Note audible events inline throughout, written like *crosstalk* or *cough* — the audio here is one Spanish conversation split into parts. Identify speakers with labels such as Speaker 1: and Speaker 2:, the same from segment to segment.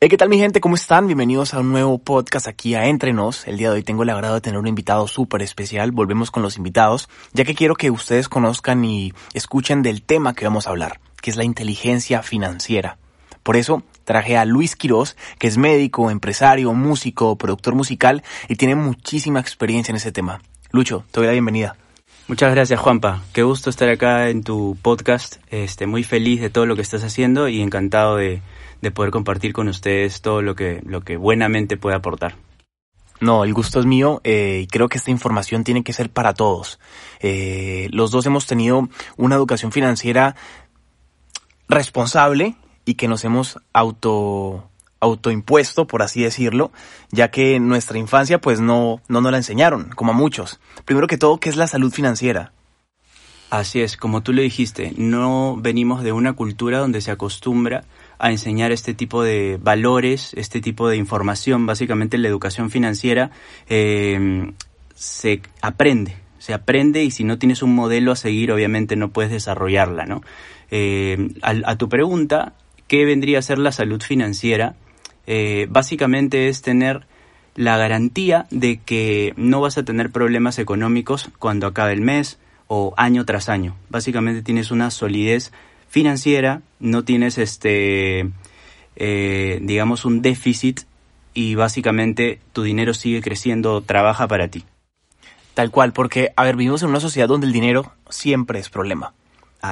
Speaker 1: Hey, ¿qué tal mi gente? ¿Cómo están? Bienvenidos a un nuevo podcast aquí a Entrenos. El día de hoy tengo el agrado de tener un invitado súper especial. Volvemos con los invitados, ya que quiero que ustedes conozcan y escuchen del tema que vamos a hablar, que es la inteligencia financiera. Por eso traje a Luis Quiroz, que es médico, empresario, músico, productor musical y tiene muchísima experiencia en ese tema. Lucho, te doy la bienvenida.
Speaker 2: Muchas gracias Juanpa, qué gusto estar acá en tu podcast, este, muy feliz de todo lo que estás haciendo y encantado de, de poder compartir con ustedes todo lo que, lo que buenamente puede aportar.
Speaker 1: No, el gusto es mío eh, y creo que esta información tiene que ser para todos. Eh, los dos hemos tenido una educación financiera responsable y que nos hemos auto autoimpuesto, por así decirlo, ya que en nuestra infancia pues no, no nos la enseñaron, como a muchos. Primero que todo, ¿qué es la salud financiera?
Speaker 2: Así es, como tú lo dijiste, no venimos de una cultura donde se acostumbra a enseñar este tipo de valores, este tipo de información. Básicamente la educación financiera eh, se aprende, se aprende y si no tienes un modelo a seguir, obviamente no puedes desarrollarla, ¿no? Eh, a, tu pregunta, ¿qué vendría a ser la salud financiera? Eh, básicamente es tener la garantía de que no vas a tener problemas económicos cuando acabe el mes o año tras año. Básicamente tienes una solidez financiera, no tienes este, eh, digamos, un déficit y básicamente tu dinero sigue creciendo, trabaja para ti.
Speaker 1: Tal cual, porque, a ver, vivimos en una sociedad donde el dinero siempre es problema.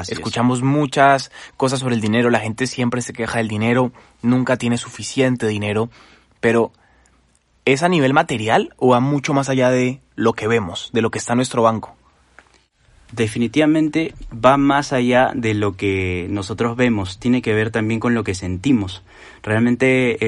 Speaker 1: Escuchamos muchas cosas sobre el dinero, la gente siempre se queja del dinero, nunca tiene suficiente dinero, pero ¿es a nivel material o va mucho más allá de lo que vemos, de lo que está en nuestro banco?
Speaker 2: Definitivamente va más allá de lo que nosotros vemos, tiene que ver también con lo que sentimos. Realmente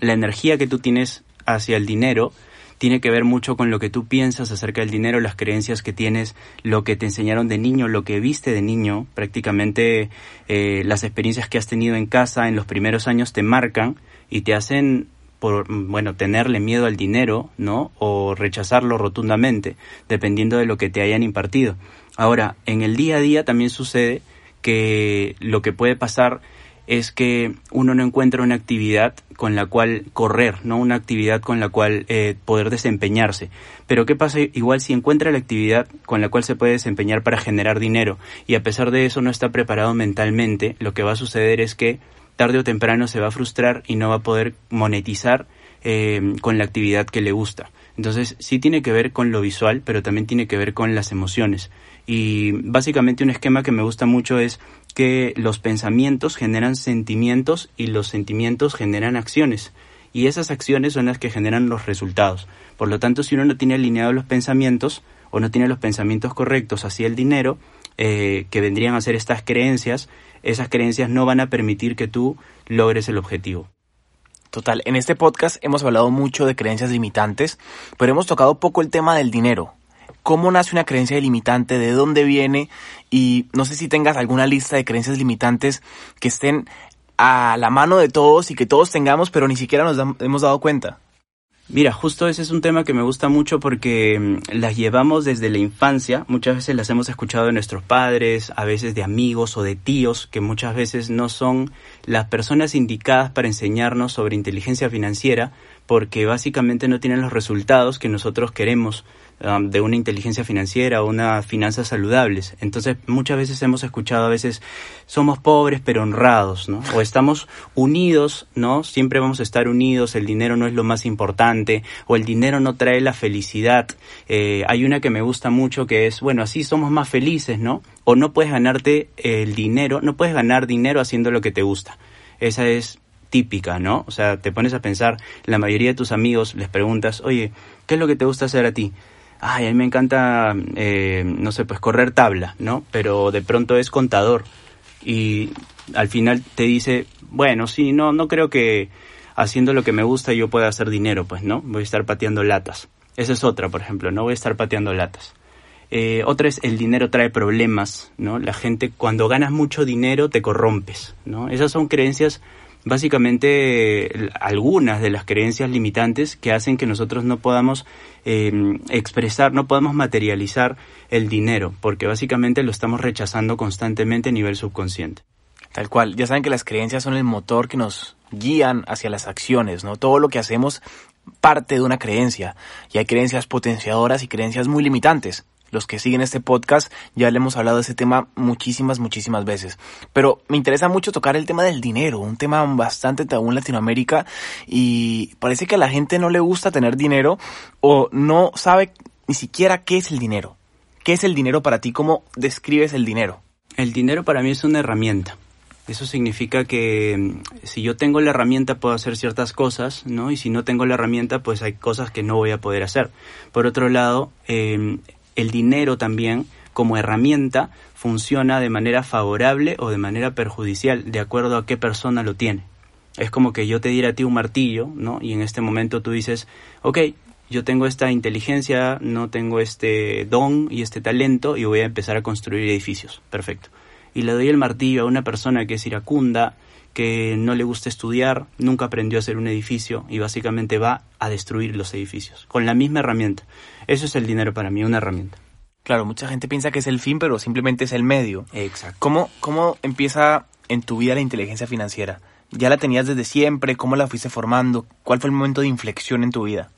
Speaker 2: la energía que tú tienes hacia el dinero tiene que ver mucho con lo que tú piensas acerca del dinero, las creencias que tienes, lo que te enseñaron de niño, lo que viste de niño, prácticamente eh, las experiencias que has tenido en casa en los primeros años te marcan y te hacen por, bueno, tenerle miedo al dinero, ¿no? O rechazarlo rotundamente, dependiendo de lo que te hayan impartido. Ahora, en el día a día también sucede que lo que puede pasar es que uno no encuentra una actividad con la cual correr, no una actividad con la cual eh, poder desempeñarse. Pero ¿qué pasa igual si encuentra la actividad con la cual se puede desempeñar para generar dinero y a pesar de eso no está preparado mentalmente? Lo que va a suceder es que tarde o temprano se va a frustrar y no va a poder monetizar eh, con la actividad que le gusta. Entonces sí tiene que ver con lo visual, pero también tiene que ver con las emociones. Y básicamente un esquema que me gusta mucho es que los pensamientos generan sentimientos y los sentimientos generan acciones. Y esas acciones son las que generan los resultados. Por lo tanto, si uno no tiene alineados los pensamientos o no tiene los pensamientos correctos hacia el dinero, eh, que vendrían a ser estas creencias, esas creencias no van a permitir que tú logres el objetivo.
Speaker 1: Total, en este podcast hemos hablado mucho de creencias limitantes, pero hemos tocado poco el tema del dinero cómo nace una creencia limitante, de dónde viene y no sé si tengas alguna lista de creencias limitantes que estén a la mano de todos y que todos tengamos, pero ni siquiera nos hemos dado cuenta.
Speaker 2: Mira, justo ese es un tema que me gusta mucho porque mm, las llevamos desde la infancia, muchas veces las hemos escuchado de nuestros padres, a veces de amigos o de tíos, que muchas veces no son las personas indicadas para enseñarnos sobre inteligencia financiera, porque básicamente no tienen los resultados que nosotros queremos De una inteligencia financiera unas finanzas saludables. Entonces, muchas veces hemos escuchado, a veces somos pobres pero honrados, ¿no? O estamos unidos, ¿no? Siempre vamos a estar unidos, el dinero no es lo más importante, o el dinero no trae la felicidad. Eh, hay una que me gusta mucho que es, bueno, así somos más felices, ¿no? O no puedes ganarte el dinero, no puedes ganar dinero haciendo lo que te gusta. Esa es típica, ¿no? O sea, te pones a pensar, la mayoría de tus amigos les preguntas, oye, ¿qué es lo que te gusta hacer a ti? Ay, a mí me encanta, eh, no sé, pues correr tabla, ¿no? Pero de pronto es contador y al final te dice, bueno, sí, no, no creo que haciendo lo que me gusta yo pueda hacer dinero, pues, ¿no? Voy a estar pateando latas. Esa es otra, por ejemplo, no voy a estar pateando latas. Eh, otra es el dinero trae problemas, ¿no? La gente, cuando ganas mucho dinero, te corrompes, ¿no? Esas son creencias básicamente algunas de las creencias limitantes que hacen que nosotros no podamos em, expresar, no podamos materializar el dinero, porque básicamente lo estamos rechazando constantemente a nivel subconsciente.
Speaker 1: Tal cual, ya saben que las creencias son el motor que nos guían hacia las acciones, ¿no? Todo lo que hacemos parte de una creencia y hay creencias potenciadoras y creencias muy limitantes. Los que siguen este podcast ya le hemos hablado de ese tema muchísimas, muchísimas veces. Pero me interesa mucho tocar el tema del dinero, un tema bastante tabú en Latinoamérica y parece que a la gente no le gusta tener dinero o no sabe ni siquiera qué es el dinero. ¿Qué es el dinero para ti? ¿Cómo describes el dinero?
Speaker 2: El dinero para mí es una herramienta. Eso significa que mm, si yo tengo la herramienta puedo hacer ciertas cosas, ¿no? Y si no tengo la herramienta, pues hay cosas que no voy a poder hacer. Por otro lado, em, el dinero también, como herramienta, funciona de manera favorable o de manera perjudicial, de acuerdo a qué persona lo tiene. Es como que yo te diera a ti un martillo, ¿no? Y en este momento tú dices, ok, yo tengo esta inteligencia, no tengo este don y este talento y voy a empezar a construir edificios. Perfecto y le doy el martillo a una persona que es iracunda, que no le gusta estudiar, nunca aprendió a hacer un edificio y básicamente va a destruir los edificios con la misma herramienta. Eso es el dinero para mí, una herramienta.
Speaker 1: Claro, mucha gente piensa que es el fin, pero simplemente es el medio.
Speaker 2: Exacto.
Speaker 1: ¿Cómo, cómo empieza en tu vida la inteligencia financiera? ¿Ya la tenías desde siempre? ¿Cómo la fuiste formando? ¿Cuál fue el momento de inflexión en tu vida?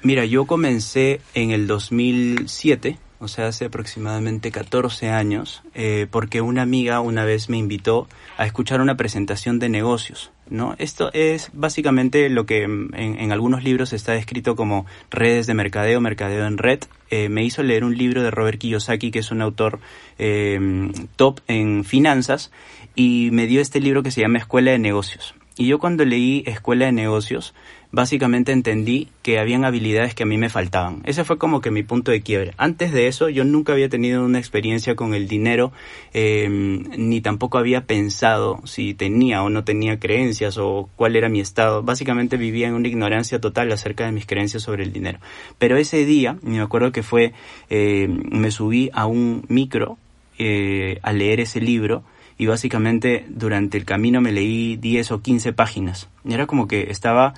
Speaker 2: Mira, yo comencé en el 2007 o sea, hace aproximadamente 14 años, eh, porque una amiga una vez me invitó a escuchar una presentación de negocios. ¿no? Esto es básicamente lo que en, algunos libros está descrito como redes de mercadeo, mercadeo en red. Eh, me hizo leer un libro de Robert Kiyosaki, que es un autor eh, top en finanzas, y me dio este libro que se llama Escuela de Negocios. Y yo cuando leí Escuela de Negocios, básicamente entendí que habían habilidades que a mí me faltaban. Ese fue como que mi punto de quiebre. Antes de eso yo nunca había tenido una experiencia con el dinero, eh, ni tampoco había pensado si tenía o no tenía creencias o cuál era mi estado. Básicamente vivía en una ignorancia total acerca de mis creencias sobre el dinero. Pero ese día, me acuerdo que fue, eh, me subí a un micro eh, a leer ese libro y básicamente durante el camino me leí 10 o 15 páginas. Era como que estaba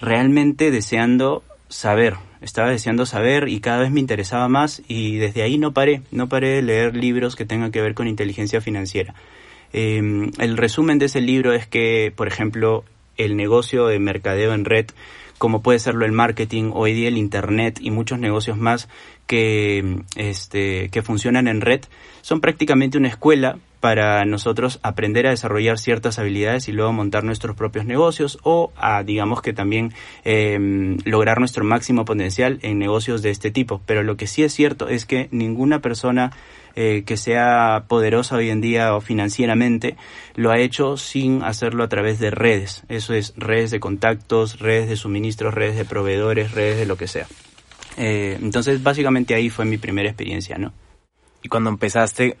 Speaker 2: realmente deseando saber, estaba deseando saber y cada vez me interesaba más y desde ahí no paré, no paré de leer libros que tengan que ver con inteligencia financiera. Em, el resumen de ese libro es que, por ejemplo, el negocio de mercadeo en red, como puede serlo el marketing, hoy día el internet y muchos negocios más que, este, que funcionan en red, son prácticamente una escuela para nosotros aprender a desarrollar ciertas habilidades y luego montar nuestros propios negocios o a, digamos que también em, lograr nuestro máximo potencial en negocios de este tipo. Pero lo que sí es cierto es que ninguna persona eh, que sea poderosa hoy en día o financieramente lo ha hecho sin hacerlo a través de redes. Eso es redes de contactos, redes de suministros, redes de proveedores, redes de lo que sea. Eh, entonces, básicamente ahí fue mi primera experiencia, ¿no?
Speaker 1: Y cuando empezaste,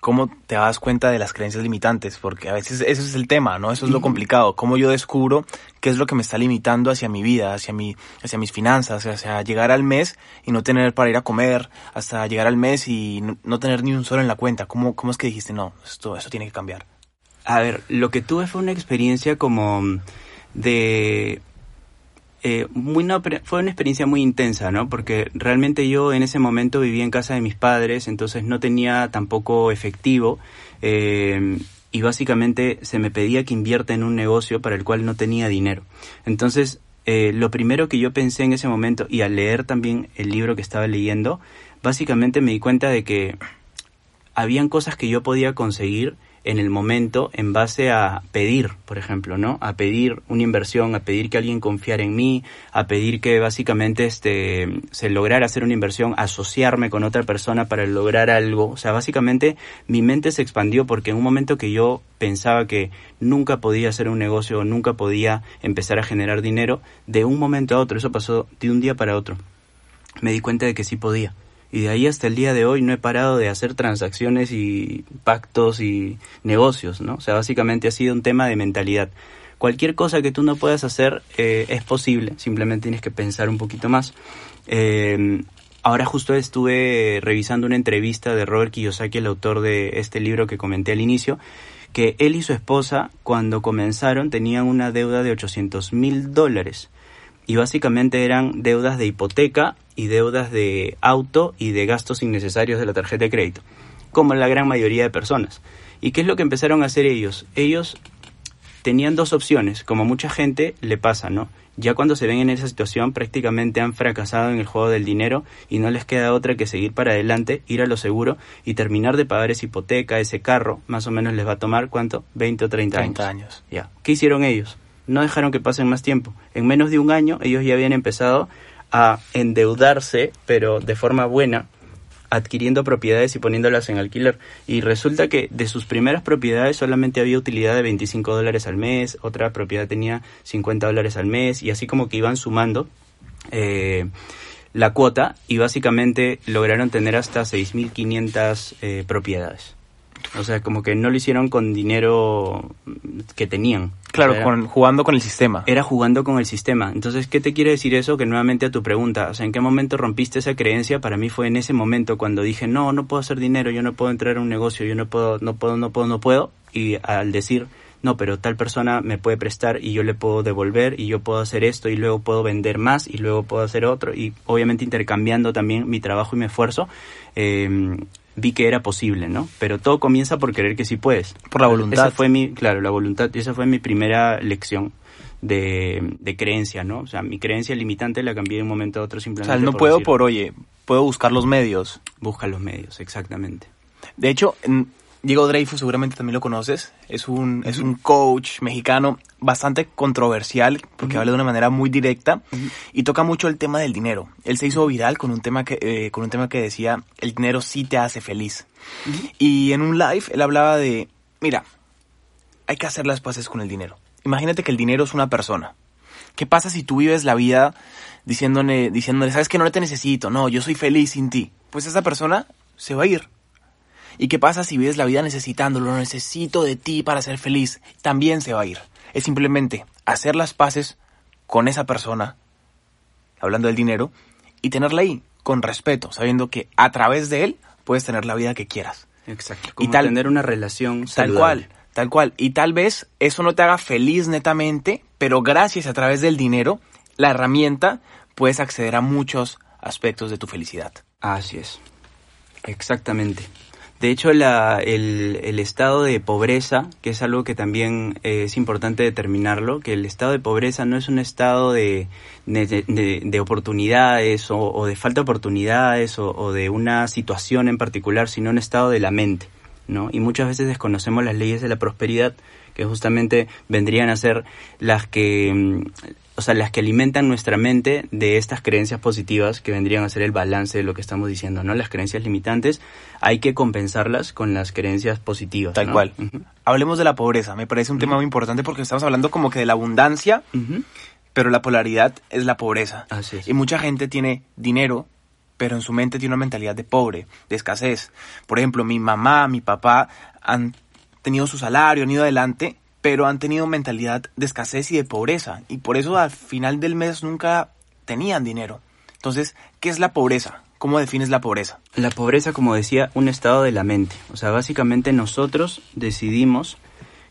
Speaker 1: cómo te das cuenta de las creencias limitantes, porque a veces ese es el tema, ¿no? Eso es lo complicado, cómo yo descubro qué es lo que me está limitando hacia mi vida, hacia mi, hacia mis finanzas, hacia llegar al mes y no tener para ir a comer, hasta llegar al mes y no, tener ni un solo en la cuenta. ¿Cómo, cómo es que dijiste, no, esto, eso tiene que cambiar?
Speaker 2: A ver, lo que tuve fue una experiencia como de eh, muy fue una experiencia muy intensa, ¿no? Porque realmente yo en ese momento vivía en casa de mis padres, entonces no tenía tampoco efectivo eh, y básicamente se me pedía que invierta en un negocio para el cual no tenía dinero. Entonces, eh, lo primero que yo pensé en ese momento y al leer también el libro que estaba leyendo, básicamente me di cuenta de que habían cosas que yo podía conseguir en el momento en base a pedir, por ejemplo, ¿no? A pedir una inversión, a pedir que alguien confiara en mí, a pedir que básicamente este se lograra hacer una inversión, asociarme con otra persona para lograr algo. O sea, básicamente mi mente se expandió porque en un momento que yo pensaba que nunca podía hacer un negocio, nunca podía empezar a generar dinero, de un momento a otro, eso pasó de un día para otro. Me di cuenta de que sí podía y de ahí hasta el día de hoy no he parado de hacer transacciones y pactos y negocios, ¿no? O sea, básicamente ha sido un tema de mentalidad. Cualquier cosa que tú no puedas hacer eh, es posible, simplemente tienes que pensar un poquito más. Eh, ahora justo estuve revisando una entrevista de Robert Kiyosaki, el autor de este libro que comenté al inicio, que él y su esposa cuando comenzaron tenían una deuda de 800 mil dólares y básicamente eran deudas de hipoteca y deudas de auto y de gastos innecesarios de la tarjeta de crédito, como la gran mayoría de personas. ¿Y qué es lo que empezaron a hacer ellos? Ellos tenían dos opciones, como mucha gente le pasa, ¿no? Ya cuando se ven en esa situación prácticamente han fracasado en el juego del dinero y no les queda otra que seguir para adelante, ir a lo seguro y terminar de pagar esa hipoteca, ese carro, más o menos les va a tomar ¿cuánto? 20 o 30,
Speaker 1: 30 años.
Speaker 2: Ya. ¿Qué hicieron ellos? No dejaron que pasen más tiempo. En menos de un año ellos ya habían empezado a endeudarse, pero de forma buena, adquiriendo propiedades y poniéndolas en alquiler. Y resulta que de sus primeras propiedades solamente había utilidad de 25 dólares al mes, otra propiedad tenía 50 dólares al mes, y así como que iban sumando eh, la cuota y básicamente lograron tener hasta 6.500 eh, propiedades. O sea, como que no lo hicieron con dinero que tenían.
Speaker 1: Claro, con- jugando con el sistema.
Speaker 2: era jugando con el sistema. Entonces, ¿qué te quiere decir eso? Que nuevamente a tu pregunta, o sea, ¿en qué momento rompiste esa creencia? Para mí fue en ese momento cuando dije, no, no puedo hacer dinero, yo no puedo entrar a un negocio, yo no puedo, no puedo, no puedo, no puedo. Y al decir, no, pero tal persona me puede prestar y yo le puedo devolver y yo puedo hacer esto y luego puedo vender más y luego puedo hacer otro y obviamente intercambiando también mi trabajo y mi esfuerzo, eh, vi que era posible, ¿no? Pero todo comienza por querer que sí puedes.
Speaker 1: Por la voluntad.
Speaker 2: Esa fue mi, claro, la voluntad, esa fue mi primera lección de, de creencia, ¿no? O sea, mi creencia limitante la cambié de un momento a otro
Speaker 1: O
Speaker 2: simplemente.
Speaker 1: sea, el no
Speaker 2: por
Speaker 1: puedo
Speaker 2: decir,
Speaker 1: por, oye, puedo buscar los medios.
Speaker 2: Busca los medios, exactamente.
Speaker 1: De hecho, Diego Dreyfus seguramente también lo conoces. Es un, es un coach mexicano bastante controversial porque habla de una manera muy directa y toca mucho el tema del dinero. Él se hizo viral con un tema que, eh, con un tema que decía, el dinero sí te hace feliz. Y en un live él hablaba de, mira, hay que hacer las paces con el dinero. Imagínate que el dinero es una persona. ¿Qué pasa si tú vives la vida diciéndole, diciéndole, sabes que no te necesito, no, yo soy feliz sin ti? Pues esa persona se va a ir. ¿Y qué pasa si vives la vida necesitándolo? Lo necesito de ti para ser feliz. También se va a ir. Es simplemente hacer las paces con esa persona, hablando del dinero, y tenerla ahí, con respeto, sabiendo que a través de él puedes tener la vida que quieras.
Speaker 2: Exacto.
Speaker 1: Y
Speaker 2: Como
Speaker 1: tal-
Speaker 2: tener una relación
Speaker 1: Tal
Speaker 2: saludable.
Speaker 1: cual, tal cual. Y tal vez eso no te haga feliz netamente, pero gracias a través del dinero, la herramienta, puedes acceder a muchos aspectos de tu felicidad.
Speaker 2: Así es. Exactamente. De hecho, la- el, estado de pobreza, que es algo que también eh, es importante determinarlo, que el estado de pobreza no es un estado de, de, de- de oportunidades o, o de falta de oportunidades o, o de una situación en particular, sino un estado de la mente. ¿no? Y muchas veces desconocemos las leyes de la prosperidad, que justamente vendrían a ser las que, mm, o sea, las que alimentan nuestra mente de estas creencias positivas que vendrían a ser el balance de lo que estamos diciendo, ¿no? Las creencias limitantes hay que compensarlas con las creencias positivas.
Speaker 1: Tal
Speaker 2: ¿no?
Speaker 1: cual. Hablemos de la pobreza. Me parece un tema muy importante porque estamos hablando como que de la abundancia, pero la polaridad es la pobreza.
Speaker 2: Así es.
Speaker 1: Y mucha gente tiene dinero, pero en su mente tiene una mentalidad de pobre, de escasez. Por ejemplo, mi mamá, mi papá han tenido su salario, han ido adelante, pero han tenido mentalidad de escasez y de pobreza. Y por eso al final del mes nunca tenían dinero. Entonces, ¿qué es la pobreza? ¿Cómo defines la pobreza?
Speaker 2: La pobreza, como decía, un estado de la mente. O sea, básicamente nosotros decidimos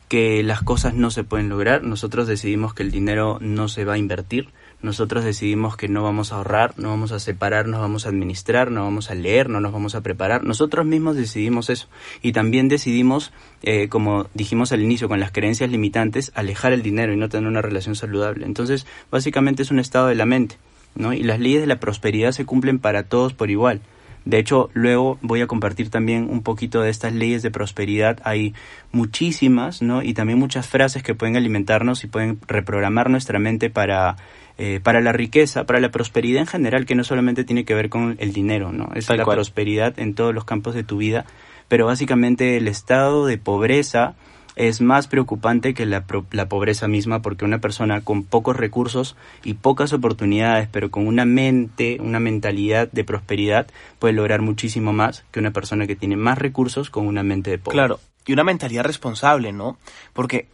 Speaker 2: que las cosas no se pueden lograr, nosotros decidimos que el dinero no se va a invertir, nosotros decidimos que no vamos a ahorrar, no vamos a separar, no vamos a administrar, no vamos a leer, no nos vamos a preparar. Nosotros mismos decidimos eso. Y también decidimos, eh, como dijimos al inicio, con las creencias limitantes, alejar el dinero y no tener una relación saludable. Entonces, básicamente es un estado de la mente. ¿no? Y las leyes de la prosperidad se cumplen para todos por igual. De hecho, luego voy a compartir también un poquito de estas leyes de prosperidad. Hay muchísimas, ¿no? Y también muchas frases que pueden alimentarnos y pueden reprogramar nuestra mente para, eh, para la riqueza, para la prosperidad en general, que no solamente tiene que ver con el dinero, ¿no? Es
Speaker 1: Tal
Speaker 2: la
Speaker 1: cual.
Speaker 2: prosperidad en todos los campos de tu vida. Pero básicamente el estado de pobreza es más preocupante que la, la pobreza misma porque una persona con pocos recursos y pocas oportunidades, pero con una mente, una mentalidad de prosperidad, puede lograr muchísimo más que una persona que tiene más recursos con una mente de pobre.
Speaker 1: Claro, y una mentalidad responsable, ¿no? Porque,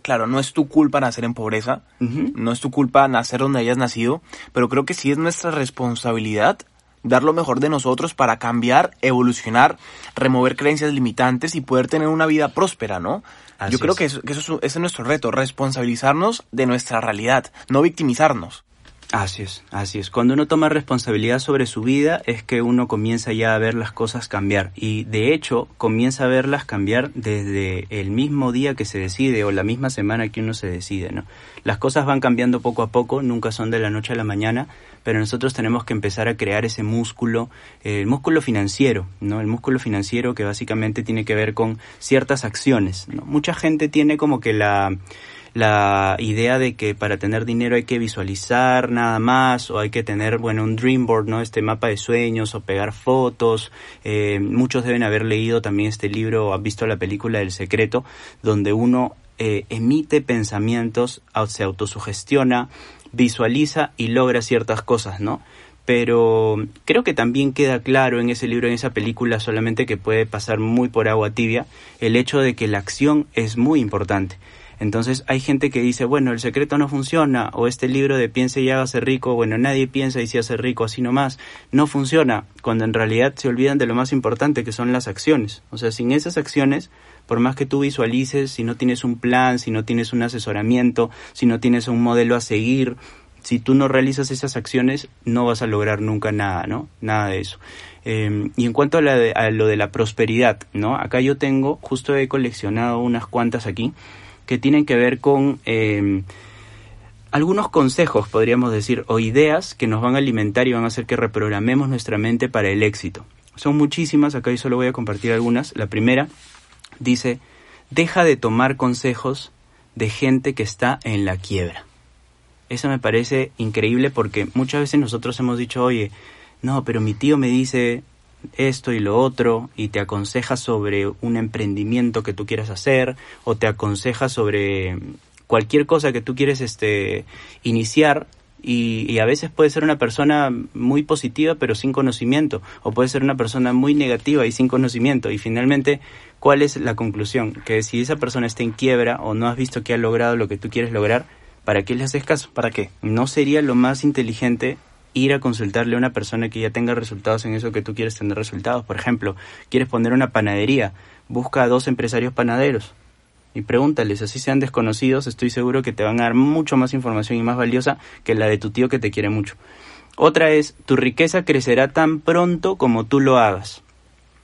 Speaker 1: claro, no es tu culpa nacer en pobreza, no es tu culpa nacer donde hayas nacido, pero creo que sí es nuestra responsabilidad dar lo mejor de nosotros para cambiar, evolucionar, remover creencias limitantes y poder tener una vida próspera, ¿no?
Speaker 2: Así
Speaker 1: Yo creo
Speaker 2: es.
Speaker 1: que, eso, que eso es, ese es nuestro reto, responsabilizarnos de nuestra realidad, no victimizarnos.
Speaker 2: Así es, así es. Cuando uno toma responsabilidad sobre su vida es que uno comienza ya a ver las cosas cambiar y de hecho comienza a verlas cambiar desde el mismo día que se decide o la misma semana que uno se decide, ¿no? Las cosas van cambiando poco a poco, nunca son de la noche a la mañana, pero nosotros tenemos que empezar a crear ese músculo, el músculo financiero, ¿no? El músculo financiero que básicamente tiene que ver con ciertas acciones, ¿no? Mucha gente tiene como que la la idea de que para tener dinero hay que visualizar nada más o hay que tener, bueno, un dream board, ¿no? Este mapa de sueños o pegar fotos. Eh, muchos deben haber leído también este libro o han visto la película El Secreto, donde uno eh, emite pensamientos, se autosugestiona, visualiza y logra ciertas cosas, ¿no? pero creo que también queda claro en ese libro, en esa película, solamente que puede pasar muy por agua tibia, el hecho de que la acción es muy importante. Entonces hay gente que dice, bueno, el secreto no funciona, o este libro de piense y hágase rico, bueno, nadie piensa y se hace rico así nomás, no funciona, cuando en realidad se olvidan de lo más importante que son las acciones. O sea, sin esas acciones, por más que tú visualices, si no tienes un plan, si no tienes un asesoramiento, si no tienes un modelo a seguir, si tú no realizas esas acciones, no vas a lograr nunca nada, ¿no? Nada de eso. Em, y en cuanto a, a, lo de la prosperidad, ¿no? Acá yo tengo, justo he coleccionado unas cuantas aquí, que tienen que ver con em, algunos consejos, podríamos decir, o ideas que nos van a alimentar y van a hacer que reprogramemos nuestra mente para el éxito. Son muchísimas, acá yo solo voy a compartir algunas. La primera dice, deja de tomar consejos de gente que está en la quiebra. Eso me parece increíble porque muchas veces nosotros hemos dicho, oye, no, pero mi tío me dice, esto y lo otro y te aconseja sobre un emprendimiento que tú quieras hacer o te aconseja sobre cualquier cosa que tú quieres este iniciar y, a veces puede ser una persona muy positiva pero sin conocimiento o puede ser una persona muy negativa y sin conocimiento y finalmente cuál es la conclusión que si esa persona está en quiebra o no has visto que ha logrado lo que tú quieres lograr ¿para qué le haces caso? ¿Para qué? ¿No sería lo más inteligente ir a consultarle a una persona que ya tenga resultados en eso que tú quieres tener resultados. Por ejemplo, quieres poner una panadería, busca a dos empresarios panaderos y pregúntales, así sean desconocidos, estoy seguro que te van a dar mucho más información y más valiosa que la de tu tío que te quiere mucho. Otra es, tu riqueza crecerá tan pronto como tú lo hagas.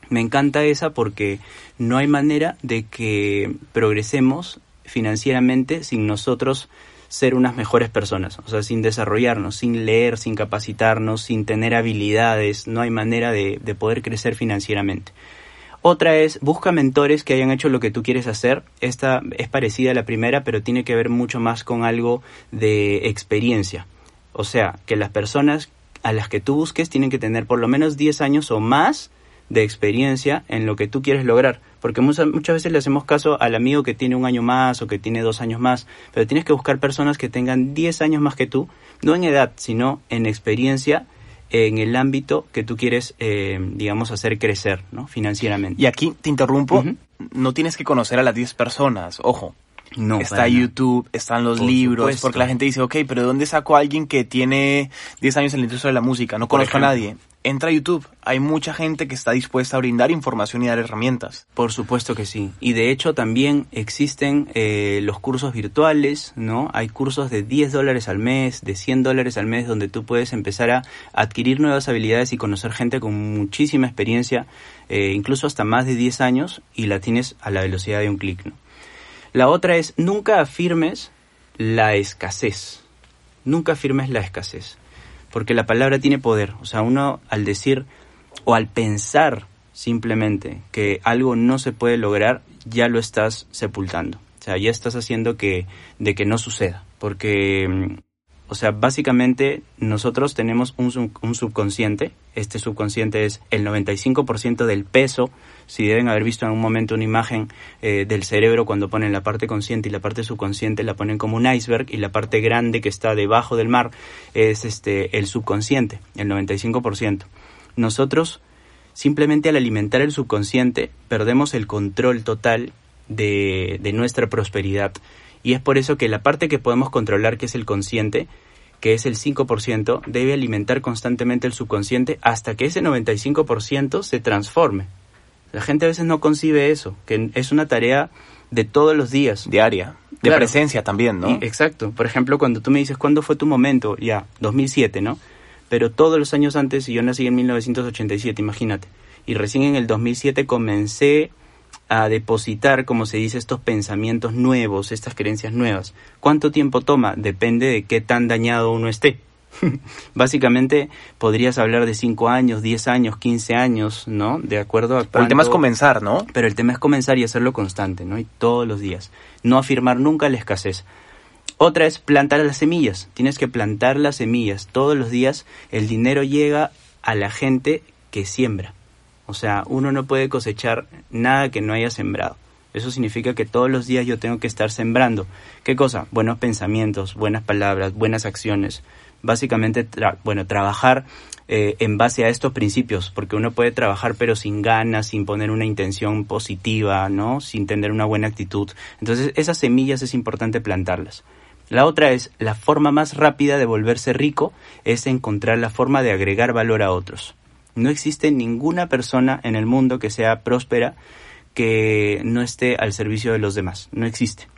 Speaker 2: Me encanta esa porque no hay manera de que progresemos financieramente sin nosotros ser unas mejores personas, o sea, sin desarrollarnos, sin leer, sin capacitarnos, sin tener habilidades, no hay manera de, poder crecer financieramente. Otra es, busca mentores que hayan hecho lo que tú quieres hacer. Esta es parecida a la primera, pero tiene que ver mucho más con algo de experiencia. O sea, que las personas a las que tú busques tienen que tener por lo menos 10 años o más de experiencia en lo que tú quieres lograr. Porque muchas, muchas veces le hacemos caso al amigo que tiene un año más o que tiene dos años más, pero tienes que buscar personas que tengan 10 años más que tú, no en edad, sino en experiencia en el ámbito que tú quieres, eh, digamos, hacer crecer, ¿no? Financieramente.
Speaker 1: Y aquí te interrumpo, no tienes que conocer a las 10 personas, ojo. No, está YouTube, están los libros, porque la gente dice, ok, pero ¿de dónde saco a alguien que tiene 10 años en la industria de la música? No conozco a nadie entra a YouTube. Hay mucha gente que está dispuesta a brindar información y dar herramientas.
Speaker 2: Por supuesto que sí. Y de hecho también existen eh, los cursos virtuales, ¿no? Hay cursos de 10 dólares al mes, de 100 dólares al mes, donde tú puedes empezar a adquirir nuevas habilidades y conocer gente con muchísima experiencia, eh, incluso hasta más de 10 años, y la tienes a la velocidad de un clic, ¿no? La otra es, nunca afirmes la escasez. Nunca afirmes la escasez porque la palabra tiene poder. O sea, uno al decir o al pensar simplemente que algo no se puede lograr, ya lo estás sepultando. O sea, ya estás haciendo que, de que no suceda. Porque mm, o sea, básicamente nosotros tenemos un, un subconsciente. Este subconsciente es el 95% del peso. Si deben haber visto en un momento una imagen eh, del cerebro cuando ponen la parte consciente y la parte subconsciente la ponen como un iceberg y la parte grande que está debajo del mar es este el subconsciente, el 95%. Nosotros simplemente al alimentar el subconsciente perdemos el control total de, de nuestra prosperidad. Y es por eso que la parte que podemos controlar, que es el consciente, que es el 5%, debe alimentar constantemente el subconsciente hasta que ese 95% se transforme. La gente a veces no concibe eso, que es una tarea de todos los días.
Speaker 1: Diaria. De presencia también, ¿no?
Speaker 2: exacto. Por ejemplo, cuando tú me dices, ¿cuándo fue tu momento? Ya, 2007, ¿no? Pero todos los años antes, y yo nací en 1987, imagínate. Y recién en el 2007 comencé a depositar, como se dice, estos pensamientos nuevos, estas creencias nuevas. ¿Cuánto tiempo toma? Depende de qué tan dañado uno esté. *laughs* Básicamente podrías hablar de 5 años, 10 años, 15 años, ¿no? De acuerdo a
Speaker 1: Pero el tema es comenzar, ¿no?
Speaker 2: Pero el tema es comenzar y hacerlo constante, ¿no? Y todos los días. No afirmar nunca la escasez. Otra es plantar las semillas. Tienes que plantar las semillas. Todos los días el dinero llega a la gente que siembra. O sea, uno no puede cosechar nada que no haya sembrado. Eso significa que todos los días yo tengo que estar sembrando. ¿Qué cosa? Buenos pensamientos, buenas palabras, buenas acciones. Básicamente, bueno, trabajar eh, en base a estos principios, porque uno puede trabajar pero sin ganas, sin poner una intención positiva, ¿no? Sin tener una buena actitud. Entonces, esas semillas es importante plantarlas. La otra es, la forma más rápida de volverse rico es encontrar la forma de agregar valor a otros. No existe ninguna persona en el mundo que sea próspera que no esté al servicio de los demás. No existe.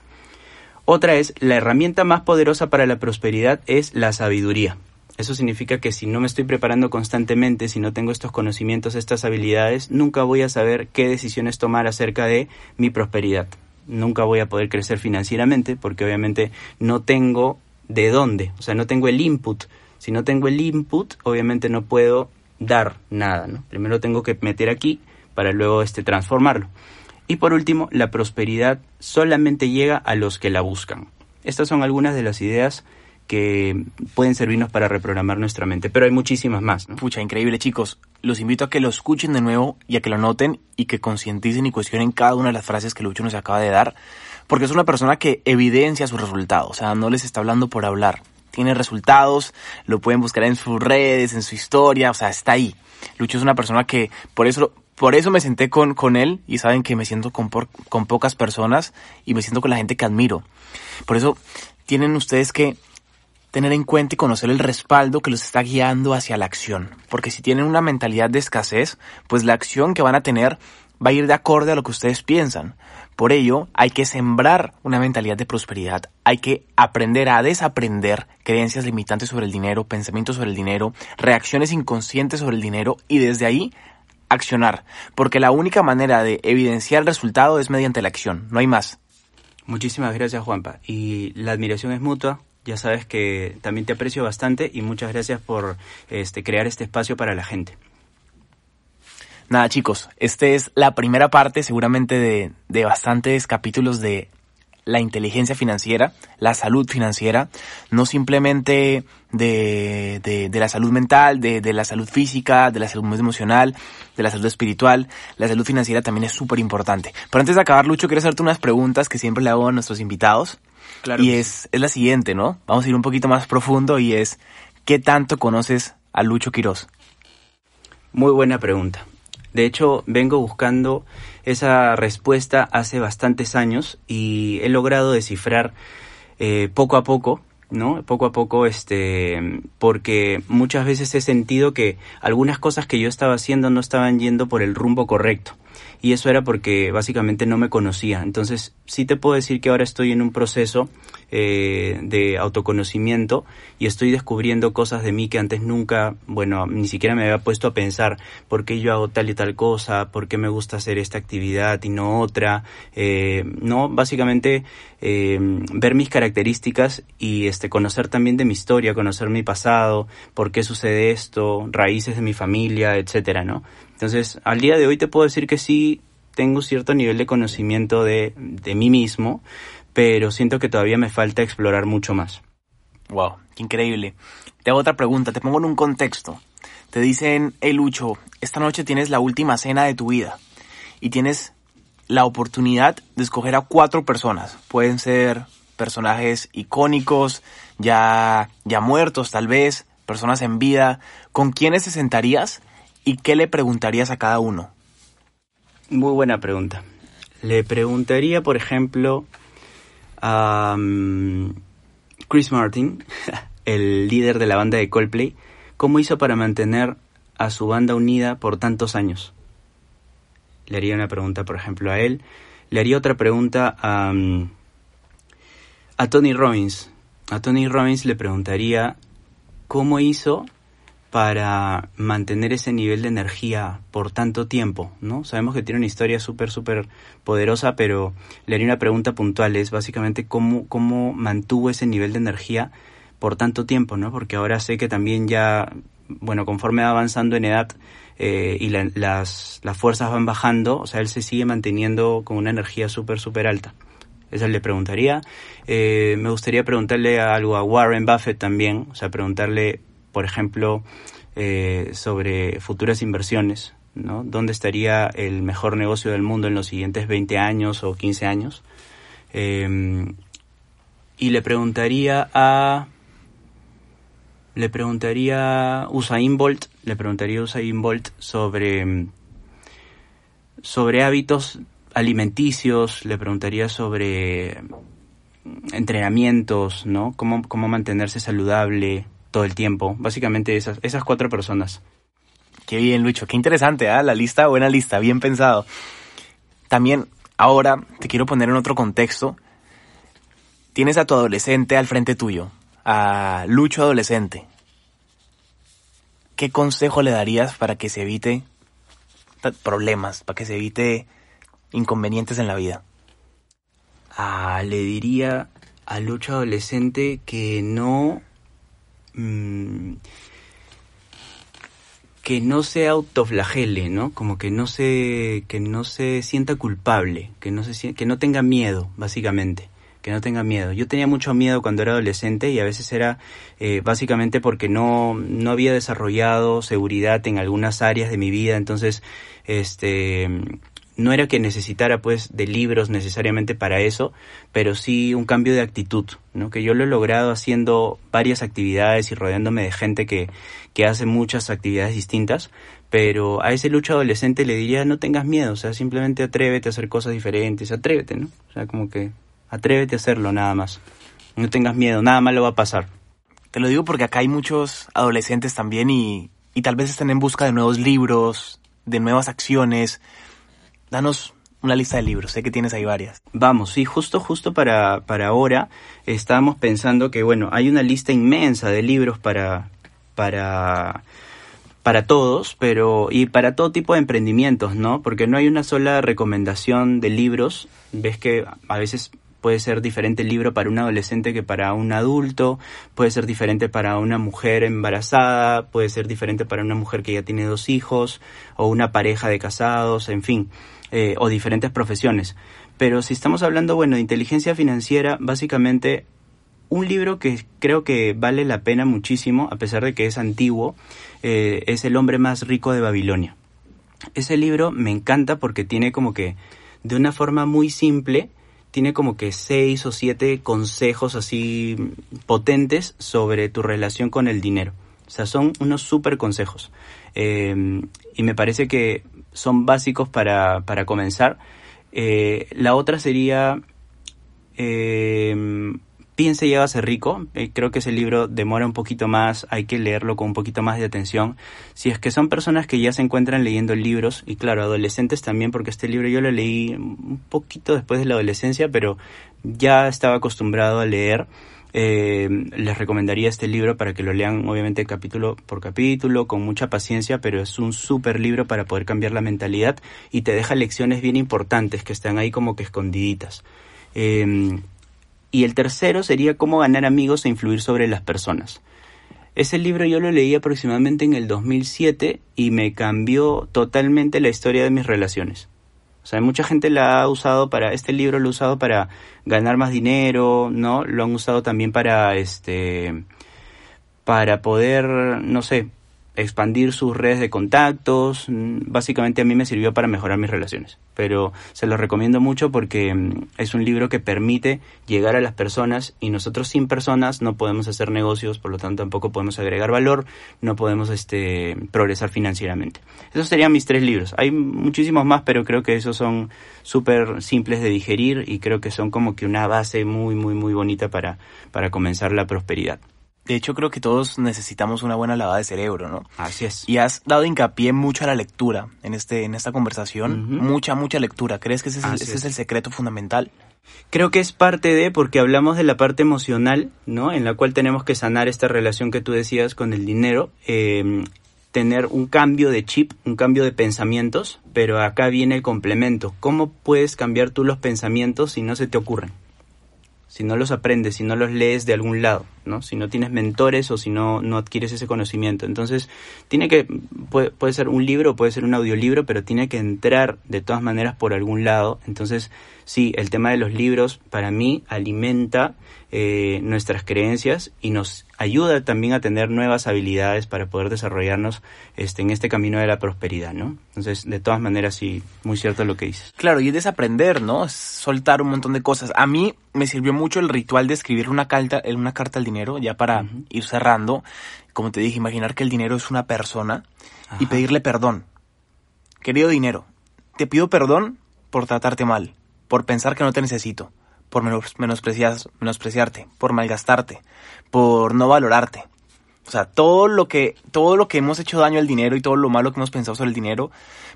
Speaker 2: Otra es, la herramienta más poderosa para la prosperidad es la sabiduría. Eso significa que si no me estoy preparando constantemente, si no tengo estos conocimientos, estas habilidades, nunca voy a saber qué decisiones tomar acerca de mi prosperidad. Nunca voy a poder crecer financieramente porque obviamente no tengo de dónde, o sea, no tengo el input. Si no tengo el input, obviamente no puedo dar nada, ¿no? Primero tengo que meter aquí para luego este transformarlo. Y por último, la prosperidad solamente llega a los que la buscan. Estas son algunas de las ideas que pueden servirnos para reprogramar nuestra mente, pero hay muchísimas más. ¿no?
Speaker 1: Pucha, increíble chicos. Los invito a que lo escuchen de nuevo y a que lo noten y que concienticen y cuestionen cada una de las frases que Lucho nos acaba de dar, porque es una persona que evidencia sus resultados, o sea, no les está hablando por hablar, tiene resultados, lo pueden buscar en sus redes, en su historia, o sea, está ahí. Lucho es una persona que por eso por eso me senté con, con él y saben que me siento con, con pocas personas y me siento con la gente que admiro. Por eso tienen ustedes que tener en cuenta y conocer el respaldo que los está guiando hacia la acción. Porque si tienen una mentalidad de escasez, pues la acción que van a tener va a ir de acorde a lo que ustedes piensan. Por ello, hay que sembrar una mentalidad de prosperidad, hay que aprender a desaprender creencias limitantes sobre el dinero, pensamientos sobre el dinero, reacciones inconscientes sobre el dinero y desde ahí accionar, porque la única manera de evidenciar el resultado es mediante la acción, no hay más.
Speaker 2: Muchísimas gracias Juanpa y la admiración es mutua. Ya sabes que también te aprecio bastante y muchas gracias por este, crear este espacio para la gente.
Speaker 1: Nada chicos, esta es la primera parte seguramente de, de bastantes capítulos de la inteligencia financiera, la salud financiera, no simplemente de, de, de la salud mental, de, de, la salud física, de la salud emocional, de la salud espiritual, la salud financiera también es súper importante. Pero antes de acabar, Lucho, quiero hacerte unas preguntas que siempre le hago a nuestros invitados. Claro. Y es, es la siguiente, ¿no? Vamos a ir un poquito más profundo y es, ¿qué tanto conoces a Lucho Quiroz?
Speaker 2: Muy buena pregunta. De hecho, vengo buscando esa respuesta hace bastantes años y he logrado descifrar eh, poco a poco, ¿no? Poco a poco, este, porque muchas veces he sentido que algunas cosas que yo estaba haciendo no estaban yendo por el rumbo correcto y eso era porque básicamente no me conocía. Entonces sí te puedo decir que ahora estoy en un proceso eh, de autoconocimiento y estoy descubriendo cosas de mí que antes nunca, bueno, ni siquiera me había puesto a pensar por qué yo hago tal y tal cosa, por qué me gusta hacer esta actividad y no otra. Eh, no, básicamente eh, ver mis características y este conocer también de mi historia, conocer mi pasado, por qué sucede esto, raíces de mi familia, etcétera, ¿no? Entonces, al día de hoy te puedo decir que sí tengo cierto nivel de conocimiento de, mí mismo, pero siento que todavía me falta explorar mucho más.
Speaker 1: Wow, qué increíble. Te hago otra pregunta, te pongo en un contexto. Te dicen, hey Lucho, esta noche tienes la última cena de tu vida y tienes la oportunidad de escoger a cuatro personas. Pueden ser personajes icónicos, ya, ya muertos tal vez, personas en vida. ¿Con quiénes te sentarías ¿Y qué le preguntarías a cada uno?
Speaker 2: Muy buena pregunta. Le preguntaría, por ejemplo, a um, Chris Martin, *laughs* el líder de la banda de Coldplay, cómo hizo para mantener a su banda unida por tantos años. Le haría una pregunta, por ejemplo, a él. Le haría otra pregunta a, um, A Tony Robbins. A Tony Robbins le preguntaría cómo hizo para mantener ese nivel de energía por tanto tiempo, ¿no? Sabemos que tiene una historia súper, súper poderosa, pero le haría una pregunta puntual, es básicamente cómo, cómo mantuvo ese nivel de energía por tanto tiempo, ¿no? Porque ahora sé que también ya, bueno, conforme va avanzando en edad eh, y las, las fuerzas van bajando, o sea, él se sigue manteniendo con una energía súper, súper alta. Esa le preguntaría. Eh, me gustaría preguntarle algo a Warren Buffett también, o sea, preguntarle por ejemplo, eh, sobre futuras inversiones, ¿no? ¿Dónde estaría el mejor negocio del mundo en los siguientes 20 años o 15 años? Em, y le preguntaría a... Le preguntaría a Usain Bolt, le preguntaría a Usain sobre, sobre hábitos alimenticios, le preguntaría sobre entrenamientos, ¿no? Cómo, cómo mantenerse saludable, todo el tiempo. Básicamente esas, esas cuatro personas.
Speaker 1: Qué bien, Lucho. Qué interesante, ¿ah? La lista, buena lista, bien pensado. También, ahora te quiero poner en otro contexto. Tienes a tu adolescente al frente tuyo, a Lucho adolescente. ¿Qué consejo le darías para que se evite problemas, para que se evite inconvenientes en la vida?
Speaker 2: Ah, le diría a Lucho adolescente que no Mm, que no se autoflagele, ¿no? Como que no se que no se sienta culpable, que no se que no tenga miedo, básicamente, que no tenga miedo. Yo tenía mucho miedo cuando era adolescente y a veces era eh, básicamente porque no no había desarrollado seguridad en algunas áreas de mi vida, entonces este no era que necesitara pues de libros necesariamente para eso, pero sí un cambio de actitud, ¿no? Que yo lo he logrado haciendo varias actividades y rodeándome de gente que, que hace muchas actividades distintas, pero a ese lucho adolescente le diría no tengas miedo, o sea, simplemente atrévete a hacer cosas diferentes, atrévete, ¿no? O sea, como que atrévete a hacerlo nada más. No tengas miedo, nada malo va a pasar.
Speaker 1: Te lo digo porque acá hay muchos adolescentes también y, y tal vez estén en busca de nuevos libros, de nuevas acciones, danos una lista de libros, sé que tienes ahí varias.
Speaker 2: Vamos, sí, justo, justo para, para ahora estábamos pensando que, bueno, hay una lista inmensa de libros para, para, para todos, pero, y para todo tipo de emprendimientos, ¿no? Porque no hay una sola recomendación de libros, ves que a veces puede ser diferente el libro para un adolescente que para un adulto, puede ser diferente para una mujer embarazada, puede ser diferente para una mujer que ya tiene dos hijos, o una pareja de casados, en fin. Eh, o diferentes profesiones. Pero si estamos hablando, bueno, de inteligencia financiera, básicamente un libro que creo que vale la pena muchísimo, a pesar de que es antiguo, eh, es El hombre más rico de Babilonia. Ese libro me encanta porque tiene como que, de una forma muy simple, tiene como que seis o siete consejos así potentes sobre tu relación con el dinero. O sea, son unos súper consejos. Eh, y me parece que son básicos para, para comenzar. Eh, la otra sería eh, Piense y ser rico. Eh, creo que ese libro demora un poquito más, hay que leerlo con un poquito más de atención. Si es que son personas que ya se encuentran leyendo libros, y claro, adolescentes también, porque este libro yo lo leí un poquito después de la adolescencia, pero ya estaba acostumbrado a leer. Eh, les recomendaría este libro para que lo lean obviamente capítulo por capítulo, con mucha paciencia, pero es un súper libro para poder cambiar la mentalidad y te deja lecciones bien importantes que están ahí como que escondiditas. Em, y el tercero sería cómo ganar amigos e influir sobre las personas. Ese libro yo lo leí aproximadamente en el 2007 y me cambió totalmente la historia de mis relaciones. O sea, mucha gente la ha usado para, este libro lo ha usado para ganar más dinero, ¿no? Lo han usado también para, este, para poder, no sé, expandir sus redes de contactos. Mm, básicamente a mí me sirvió para mejorar mis relaciones. Pero se lo recomiendo mucho porque mm, es un libro que permite llegar a las personas y nosotros sin personas no podemos hacer negocios, por lo tanto tampoco podemos agregar valor, no podemos este, progresar financieramente. Esos serían mis tres libros. Hay muchísimos más, pero creo que esos son súper simples de digerir y creo que son como que una base muy, muy, muy bonita para, para comenzar la prosperidad.
Speaker 1: De hecho, creo que todos necesitamos una buena lavada de cerebro, ¿no?
Speaker 2: Así es.
Speaker 1: Y has dado hincapié mucho a la lectura en, este, en esta conversación. Mucha, mucha lectura. ¿Crees que ese, es, ese es. el secreto fundamental?
Speaker 2: Creo que es parte de, porque hablamos de la parte emocional, ¿no? En la cual tenemos que sanar esta relación que tú decías con el dinero. Eh, tener un cambio de chip, un cambio de pensamientos, pero acá viene el complemento. ¿Cómo puedes cambiar tú los pensamientos si no se te ocurren? Si no los aprendes, si no los lees de algún lado, ¿no? Si no tienes mentores o si no, no adquieres ese conocimiento. Entonces, tiene que, puede, puede ser un libro, puede ser un audiolibro, pero tiene que entrar de todas maneras por algún lado. Entonces, sí, el tema de los libros para mí alimenta eh, nuestras creencias y nos ayuda también a tener nuevas habilidades para poder desarrollarnos este, en este camino de la prosperidad, ¿no? Entonces, de todas maneras, sí, muy cierto lo que dices.
Speaker 1: Claro, y es desaprender, ¿no? Es soltar un montón de cosas. A mí me sirvió mucho el ritual de escribir una carta, una carta al dinero, ya para ir cerrando. Como te dije, imaginar que el dinero es una persona y pedirle perdón. Querido dinero, te pido perdón por tratarte mal, por pensar que no te necesito, por menospreciarte, por malgastarte, por no valorarte. O sea, todo lo que todo lo que hemos hecho daño al dinero y todo lo malo que hemos pensado sobre el dinero,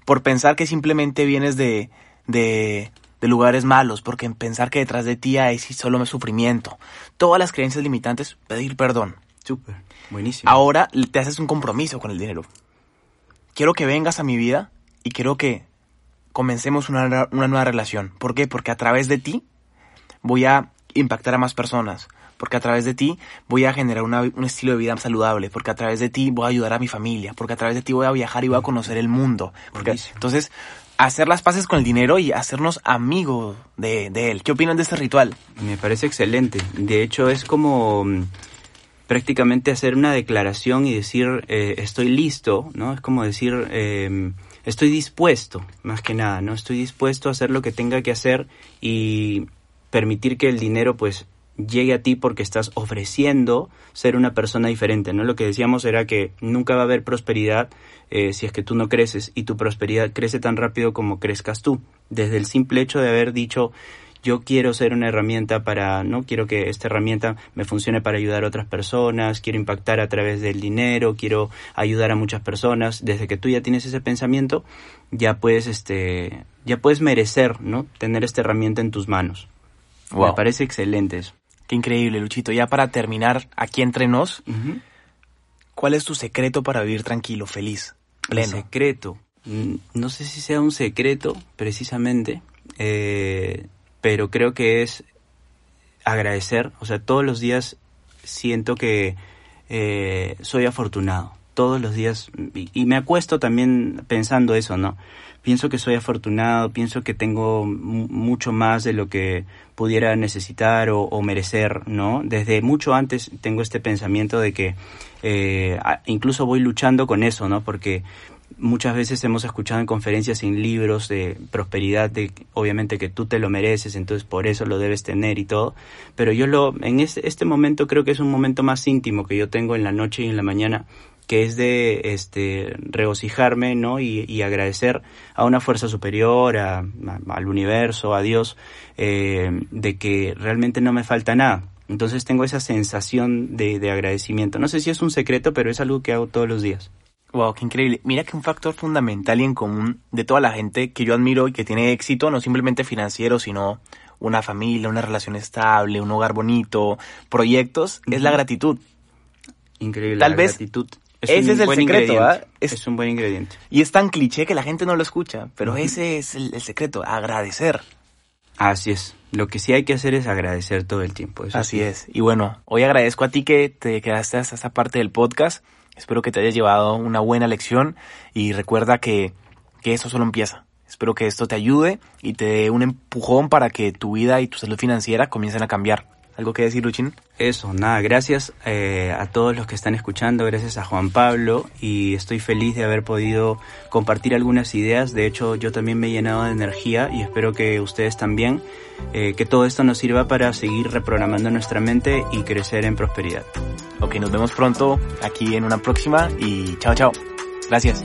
Speaker 1: por pensar que simplemente vienes de, de, de lugares malos, porque pensar que detrás de ti hay solo sufrimiento. Todas las creencias limitantes, pedir perdón.
Speaker 2: Súper, buenísimo.
Speaker 1: Ahora te haces un compromiso con el dinero. Quiero que vengas a mi vida y quiero que comencemos una, una nueva relación. ¿Por qué? Porque a través de ti voy a impactar a más personas, porque a través de ti voy a generar un estilo de vida saludable, porque a través de ti voy a ayudar a mi familia, porque a través de ti voy a viajar y voy a conocer el mundo. Porque, entonces, hacer las paces con el dinero y hacernos amigos de, él. ¿Qué opinan de este ritual?
Speaker 2: Me parece excelente. De hecho, es como mm, prácticamente hacer una declaración y decir eh, estoy listo, ¿no? Es como decir em, estoy dispuesto, más que nada, ¿no? Estoy dispuesto a hacer lo que tenga que hacer y permitir que el dinero pues llegue a ti porque estás ofreciendo ser una persona diferente, ¿no? Lo que decíamos era que nunca va a haber prosperidad eh, si es que tú no creces y tu prosperidad crece tan rápido como crezcas tú. Desde el simple hecho de haber dicho yo quiero ser una herramienta para, no quiero que esta herramienta me funcione para ayudar a otras personas, quiero impactar a través del dinero, quiero ayudar a muchas personas. Desde que tú ya tienes ese pensamiento, ya puedes, este, ya puedes merecer, ¿no? Tener esta herramienta en tus manos. Me parece excelente eso.
Speaker 1: Qué increíble, Luchito. Ya para terminar, aquí entre nos, ¿cuál es tu secreto para vivir tranquilo, feliz, pleno?
Speaker 2: Mi secreto. Mm, no sé si sea un secreto, precisamente, eh, pero creo que es agradecer. O sea, todos los días siento que eh, soy afortunado. Todos los días. y me acuesto también pensando eso, ¿no? pienso que soy afortunado, pienso que tengo mucho más de lo que pudiera necesitar o, merecer, ¿no? Desde mucho antes tengo este pensamiento de que eh, incluso voy luchando con eso, ¿no? Porque muchas veces hemos escuchado en conferencias, en libros de prosperidad, de obviamente que tú te lo mereces, entonces por eso lo debes tener y todo. Pero yo lo, en este, este momento creo que es un momento más íntimo que yo tengo en la noche y en la mañana, que es de este, regocijarme ¿no? y, agradecer a una fuerza superior, al universo, a Dios, eh, de que realmente no me falta nada. Entonces tengo esa sensación de, de agradecimiento. No sé si es un secreto, pero es algo que hago todos los días.
Speaker 1: Wow, qué increíble. Mira que un factor fundamental y en común de toda la gente que yo admiro y que tiene éxito, no simplemente financiero, sino una familia, una relación estable, un hogar bonito, proyectos, es la gratitud.
Speaker 2: Increíble. Tal la vez gratitud
Speaker 1: ese es el secreto, ¿ah?
Speaker 2: Es, un buen ingrediente.
Speaker 1: Y es tan cliché que la gente no lo escucha, pero ese es el, secreto, agradecer.
Speaker 2: Así es. Lo que sí hay que hacer es agradecer todo el tiempo.
Speaker 1: Así es. Y bueno, hoy agradezco a ti que te quedaste hasta esta parte del podcast. Espero que te hayas llevado una buena lección y recuerda que, que esto solo empieza. Espero que esto te ayude y te dé un empujón para que tu vida y tu salud financiera comiencen a cambiar. ¿Algo que decir, Luchín?
Speaker 2: Eso, nada, gracias eh, a todos los que están escuchando, gracias a Juan Pablo y estoy feliz de haber podido compartir algunas ideas. De hecho, yo también me he llenado de energía y espero que ustedes también, eh, que todo esto nos sirva para seguir reprogramando nuestra mente y crecer en prosperidad.
Speaker 1: Ok, nos vemos pronto aquí en una próxima y chao, chao. Gracias.